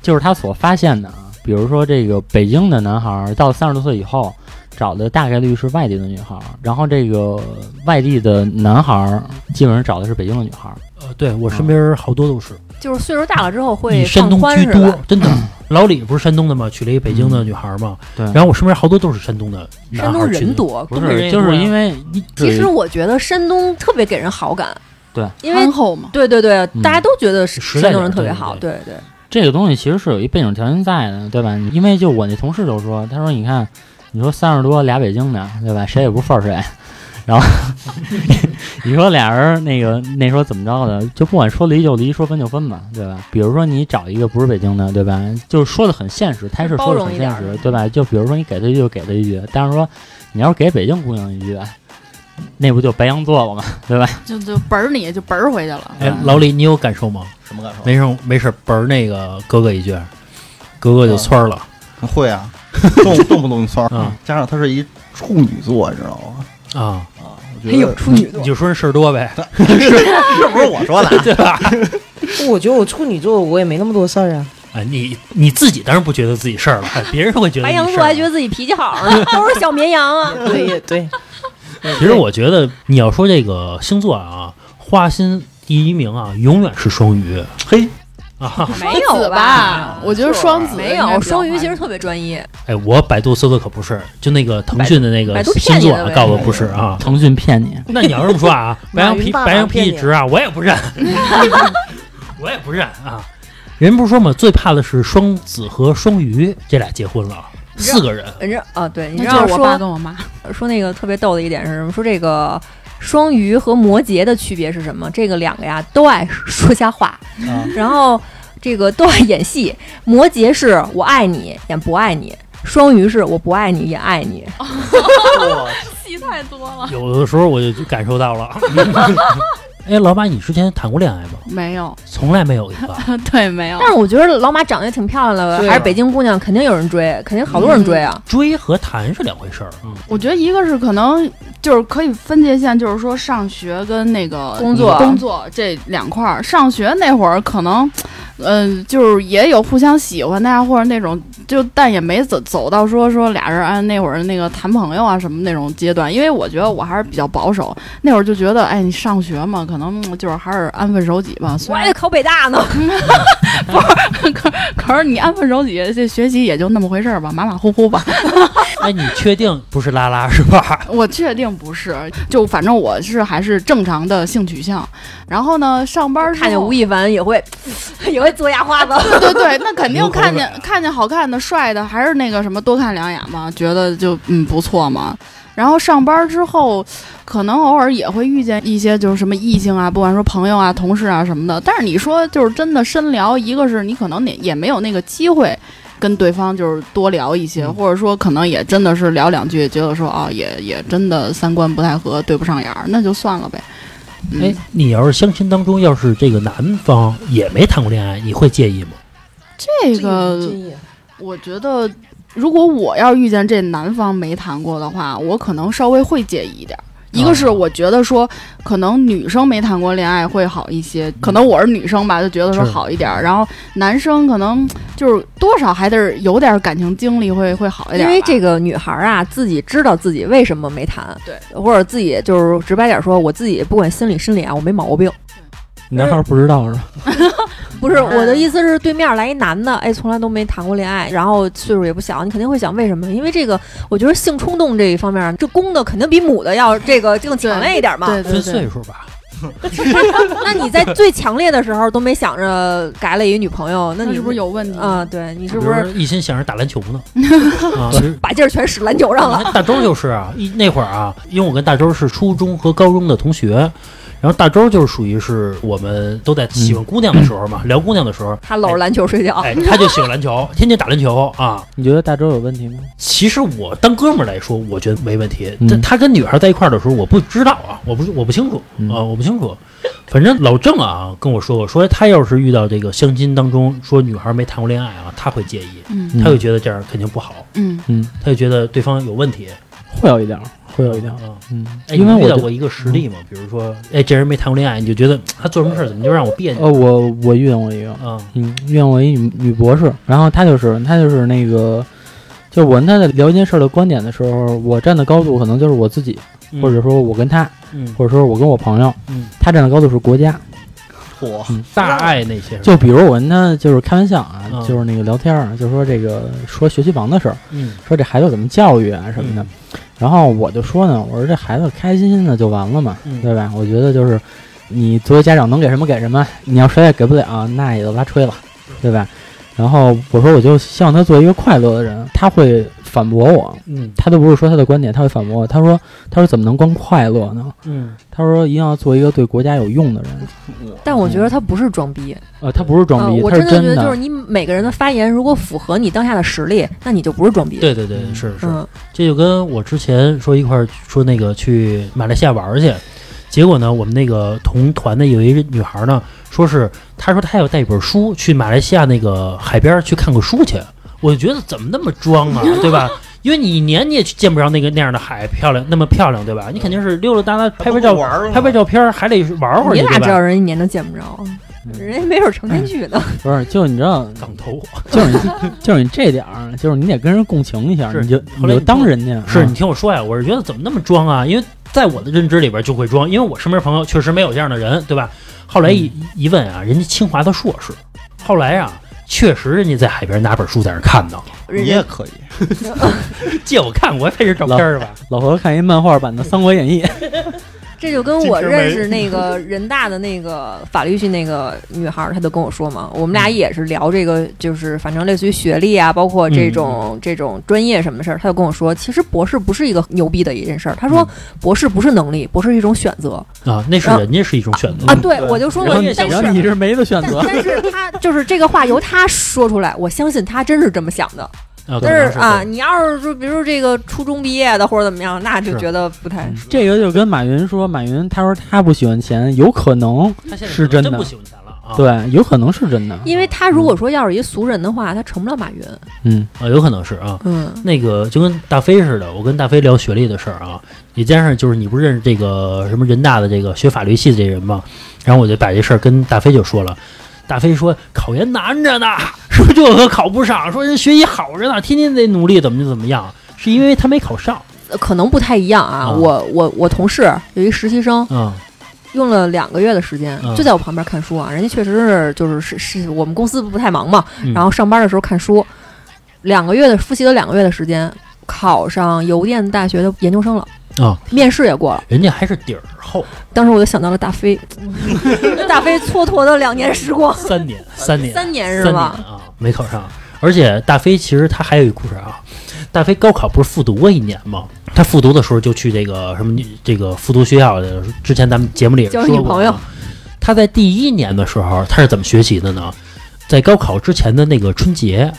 就是他所发现的啊，比如说这个北京的男孩儿到三十多岁以后。找的大概率是外地的女孩儿，然后这个外地的男孩儿基本上找的是北京的女孩儿。呃，对我身边好多都是，就是岁数大了之后会以山东放宽居多，真的。老李不是山东的吗？娶了一个北京的女孩嘛。对然后我身边好多都是山东的男山东。人多。不是，就是因为一其实我觉得山东特别给人好感，对，因为憨厚嘛。对对对，嗯大家都觉得山东人特别好，对对对。这个东西其实是有一背景条件在的，对吧？因为就我那同事就说，他说你看，你说三十多俩北京的，对吧？谁也不份儿谁。然后 你说俩人那个那时候怎么着的，就不管说离就离，说分就分吧，对吧？比如说你找一个不是北京的，对吧？就是说的很现实，他是说的很现实，对吧？就比如说你给他一句就给他一句，但是说你要是给北京姑娘一句，那不就白羊座了吗？对吧？就就本儿你就本儿回去了。哎，老李，你有感受吗？什么感受？没事没事，本儿那个哥哥一句，哥哥就窜儿了。会啊，动动不动就窜儿嗯加上他是一处女座，你知道吗？啊，啊，我觉得处女座你，就说人事儿多呗，是不是我说的啊？对吧？我觉得我处女座，我也没那么多事儿啊。哎，你你自己当然不觉得自己事儿了，哎别人会觉得白羊座还觉得自己脾气好呢，都是小绵羊啊。对也对，其实我觉得你要说这个星座啊，花心第一名啊，永远是双鱼。嘿，啊。没有吧？我觉得双子没有，双鱼其实特别专一。哎，我百度搜的可不是，就那个腾讯的那个星座骗你的呗。告诉我不是啊。腾讯骗你，那你要这么说啊，白羊马云爸爸脾白羊皮一直啊，我也不认，我也不认啊。人不是说嘛，最怕的是双子和双鱼这俩结婚了，四个人。你知道啊？对，你知道我爸跟我妈。说那个特别逗的一点是什么？说这个双鱼和摩羯的区别是什么？这个两个呀都爱说瞎话，啊然后这个都爱演戏。摩羯是我爱你演不爱你，双鱼是我不爱你也爱你。戏太多了。有的时候我就感受到了。哎，老马，你之前谈过恋爱吗？没有，从来没有一个。对，没有但。是我觉得老马长得也挺漂亮的，还是北京姑娘，肯定有人追，肯定好多人追啊。追和谈是两回事儿。嗯，我觉得一个是可能就是可以分界线，就是说上学跟那个工作工作这两块儿。上学那会儿可能，嗯、就是也有互相喜欢的呀，或者那种就但也没走走到说说俩人按那会儿那个谈朋友啊什么那种阶段。因为我觉得我还是比较保守，那会儿就觉得，哎，你上学嘛，可能嗯就是还是安分守己吧。我还得考北大呢，不是 可可是你安分守己，这学习也就那么回事儿吧，马马虎虎吧。哎，你确定不是拉拉是吧？我确定不是，就反正我是还是正常的性取向。然后呢，上班看见吴亦凡也会也会嘬牙花子。对对对，那肯定看见看见好看的、帅的，还是那个什么多看两眼嘛，觉得就嗯不错嘛。然后上班之后，可能偶尔也会遇见一些就是什么异性啊，不管说朋友啊、同事啊什么的。但是你说就是真的深聊，一个是你可能也也没有那个机会跟对方就是多聊一些，嗯或者说可能也真的是聊两句，觉得说啊也也真的三观不太合，对不上眼儿，那就算了呗。嗯、哎，你要是相亲当中，要是这个男方也没谈过恋爱，你会介意吗？这个我觉得，如果我要遇见这男方没谈过的话，我可能稍微会介意一点儿。一个是我觉得说，可能女生没谈过恋爱会好一些，可能我是女生吧，就觉得说好一点儿。然后男生可能就是多少还得有点感情经历会会好一点儿。因为这个女孩儿啊，自己知道自己为什么没谈，对，或者自己就是直白点说，我自己不管心理生理啊，我没毛病。男孩不知道是吧？不是 我的意思是，对面来一男的，哎，从来都没谈过恋爱，然后岁数也不小，你肯定会想为什么？因为这个，我觉得性冲动这一方面，这公的肯定比母的要这个 更强烈一点嘛。对对分对岁数吧。那你在最强烈的时候都没想着改了一女朋友，那你是不是有问题啊？对你是不是一心想着打篮球呢？啊，把劲儿全使篮球上了？大周就是啊，一那会儿啊，因为我跟大周是初中和高中的同学，然后大周就是属于是我们都在喜欢姑娘的时候嘛，聊姑娘的时候，他搂着篮球睡觉，哎，他就喜欢篮球，天天打篮球啊。你觉得大周有问题吗？其实我当哥们儿来说，我觉得没问题。嗯但他跟女孩在一块儿的时候，我不知道啊，我不我不清楚嗯啊，我不清楚。反正老郑啊跟我说过，说他要是遇到这个相亲当中说女孩没谈过恋爱啊，他会介意，嗯他会觉得这样肯定不好，嗯嗯，他就觉得对方有问题。会有一点儿，会有一点儿。啊。嗯，哎，因为遇到过一个实例嘛，比如说，哎，这人没谈过恋爱，你就觉得他做什么事儿怎么就让我别扭？呃，我我遇见过一个，啊？嗯，遇见过一女女博士，然后她就是她就是那个，就是我跟她在聊一件事儿的观点的时候，我站的高度可能就是我自己，或者说我跟她，嗯。或者说我跟我朋友，嗯，她站的高度是国家。嚯，大爱那些就比如我跟她就是开玩笑啊，嗯就是那个聊天儿，就说这个说学区房的事儿，嗯。说这孩子怎么教育啊什么的，然后我就说呢，我说这孩子开开心心的就完了嘛，嗯对吧？我觉得就是你作为家长能给什么给什么，你要实在给不了，那也就拉吹了，对吧？然后我说我就希望他做一个快乐的人，他会反驳我，嗯他都不是说他的观点，他会反驳我。他说他说怎么能光快乐呢？嗯他说一定要做一个对国家有用的人。但我觉得他不是装逼，呃，他不是装逼，呃我他是真的觉得。就是你每个人的发言如果符合你当下的实力，那你就不是装逼。对对对，是是，嗯，这就跟我之前说一块儿说那个去马来西亚玩儿去，结果呢，我们那个同团的有一个女孩呢，说是他说他要带一本书去马来西亚那个海边去看个书去，我就觉得怎么那么装啊，对吧？因为你一年你也见不着那个那样的海漂亮那么漂亮，对吧？你肯定是溜溜达达拍拍照玩儿拍拍照片，还得玩会儿，你哪知道？人一年都见不着啊，人家没准成天去呢。不是，就你知道，港头就是你，就是你这点儿，就是你得跟人共情一下，你就后来你你就当人家是啊你听我说呀，我是觉得怎么那么装啊？因为在我的认知里边就会装，因为我身边朋友确实没有这样的人，对吧？后来一、一问啊，人家清华的硕士，后来啊，确实人家在海边拿本书在那儿看呢，你人也可以，借我看，我也配这照片儿吧？老何看一漫画版的《三国演义》，这就跟我认识那个 人大的那个法律系那个女孩儿，她就跟我说嘛，我们俩也是聊这个，就是反正类似于学历啊，包括这种、这种专业什么事儿，她就跟我说，其实博士不是一个牛逼的一件事儿。她说，博士不是能力，博士是一种选择啊，那是人家是一种选择啊。对，我就说我但是你是。是没得选择。但但是他就是这个话由他说出来，我相信他真是这么想的。啊，但是啊，你要是说，比如说这个初中毕业的或者怎么样，那就觉得不太嗯 这个就跟马云说，马云他说他不喜欢钱，有可能是真的真不喜欢钱了啊。对，有可能是真的。因为他如果说要是一俗人的话，他成不了马云。嗯啊，有可能是啊。嗯，那个就跟大飞似的，我跟大飞聊学历的事儿啊，也加上就是你不认识这个什么人大的这个学法律系的这人吗？然后我就把这事儿跟大飞就说了，大飞说考研难着呢，说这个考不上，说人学习好着呢，天天得努力，怎么就怎么样，是因为他没考上呃可能不太一样啊。啊我我我同事有一实习生，啊用了两个月的时间，嗯就在我旁边看书啊。人家确实是就是是是我们公司不太忙嘛，嗯然后上班的时候看书，两个月的复习了两个月的时间，考上邮电大学的研究生了。啊，面试也过了，人家还是底儿厚，当时我就想到了大飞，大飞蹉跎的两年时光，三年。三年。三年是吧？啊，没考上。而且大飞其实他还有一故事啊，大飞高考不是复读过一年吗？他复读的时候就去这个什么这个复读学校的，之前咱们节目里也交说过啊。女朋友。他在第一年的时候，他是怎么学习的呢？在高考之前的那个春节，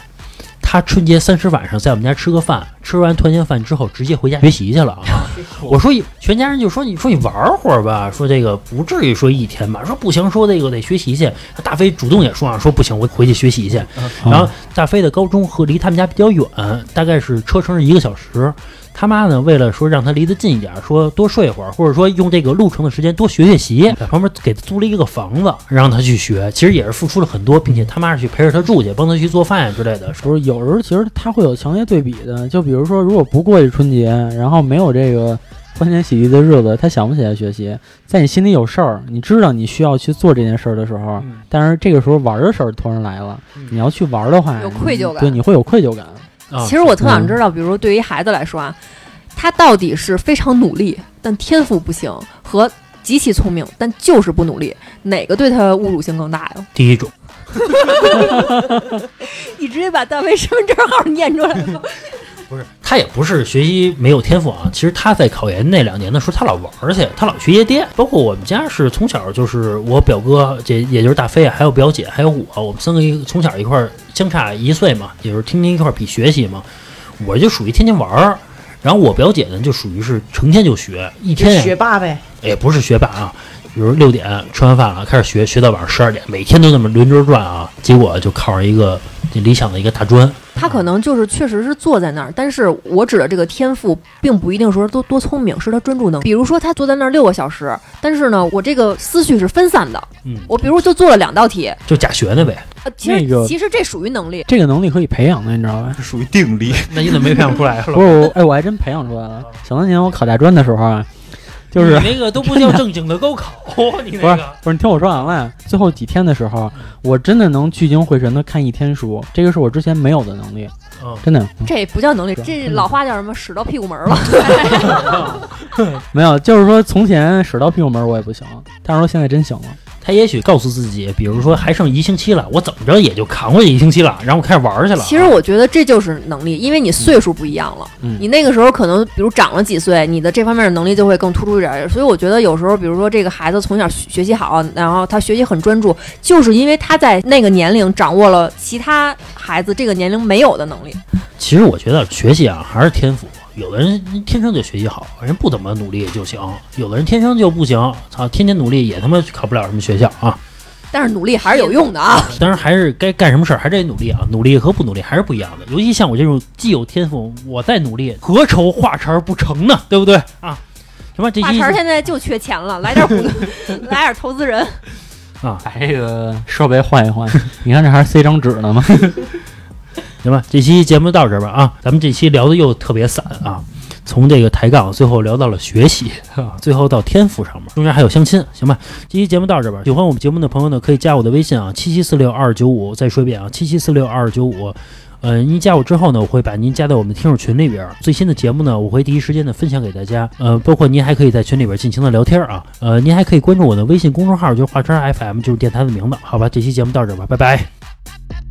他春节三十晚上在我们家吃个饭，吃完团圆饭之后直接回家学习去了啊！我说全家人就说你说你玩会儿吧，说这个不至于说一天吧，说不行，说这个得学习去。大飞主动也说啊，说不行，我回去学习去。然后大飞的高中和离他们家比较远，大概是车程是一个小时。他妈呢，为了说让他离得近一点，说多睡会儿，或者说用这个路程的时间多学学习，在旁边给他租了一个房子，让他去学。其实也是付出了很多，并且他妈是去陪着他住去，帮他去做饭呀之类的。不是有时候其实他会有强烈对比的，就比如说，如果不过这春节，然后没有这个欢天喜地的日子，他想不起来学习，在你心里有事儿，你知道你需要去做这件事儿的时候，嗯但是这个时候玩的事儿突然来了，你要去玩的话，有愧疚感对，你会有愧疚感。啊，其实我特想知道，比如说对于孩子来说啊，他到底是非常努力但天赋不行，和极其聪明但就是不努力，哪个对他侮辱性更大呀？第一种，你直接把大飞身份证号念出来了。不是他他也不是学习没有天赋啊，其实他在考研那两年的时候，他老玩儿去，他老去夜店。包括我们家是从小就是我表哥，这也就是大飞，还有表姐，还有我，我们三个一从小一块儿相差一岁嘛，也就是天天一块儿比学习嘛。我就属于天天玩儿，然后我表姐呢就属于是成天就学，一天学霸呗。也不是学霸啊，比如六点吃完饭了开始学，学到晚上十二点，每天都那么轮流转啊，结果就考上一个理想的一个大专。他可能就是确实是坐在那儿，但是我指的这个天赋，并不一定说多多聪明，是他专注能力。比如说他坐在那儿六个小时，但是呢，我这个思绪是分散的，嗯，我比如就做了两道题，就假学的呗。呃，其实、那个其实这属于能力。这个能力可以培养的，你知道吧？这属于定力。那你怎么没培养出来？不是我，哎，我还真培养出来了。想当年我考大专的时候啊，就是你那个都不叫 正经的高考，你不是那个不是，你听我说完了。最后几天的时候，我真的能聚精会神的看一天书，这个是我之前没有的能力，嗯，真的这不叫能力，这老话叫什么？使到屁股门儿了。没有。就是说，从前使到屁股门儿我也不行，但是说现在真行了。他也许告诉自己，比如说还剩一星期了，我怎么着也就扛过去一星期了，然后开始玩儿去了。其实我觉得这就是能力，因为你岁数不一样了。嗯你那个时候可能，比如长了几岁，你的这方面的能力就会更突出一点儿。所以我觉得有时候，比如说这个孩子从小学学习好，然后他学习很专注，就是因为他在那个年龄掌握了其他孩子这个年龄没有的能力。其实我觉得学习啊还是天赋，有的人天生就学习好，人不怎么努力就行；有的人天生就不行，操，天天努力也他妈考不了什么学校啊。但是努力还是有用的啊！当然还是该干什么事儿还得努力啊，努力和不努力还是不一样的。尤其像我这种既有天赋，我再努力，何愁画茬不成呢？对不对啊？什么，这期华晨现在就缺钱了，来点股，来点投资人。啊，把这个设备换一换，你看这还是塞张纸呢吗？行吧，这期节目到这儿吧啊，咱们这期聊的又特别散啊，从这个抬杠最后聊到了学习 啊，最后到天赋上面，中间还有相亲，行吧？这期节目到这儿吧。喜欢我们节目的朋友呢，可以加我的微信啊，七七四六二九五，再说一遍啊，七七四六二九五。呃，您加我之后呢，我会把您加到我们的听友群里边。最新的节目呢，我会第一时间的分享给大家。呃，包括您还可以在群里边尽情的聊天啊。呃，您还可以关注我的微信公众号，就是华川 FM，就是电台的名字。好吧，这期节目到这儿吧，拜拜。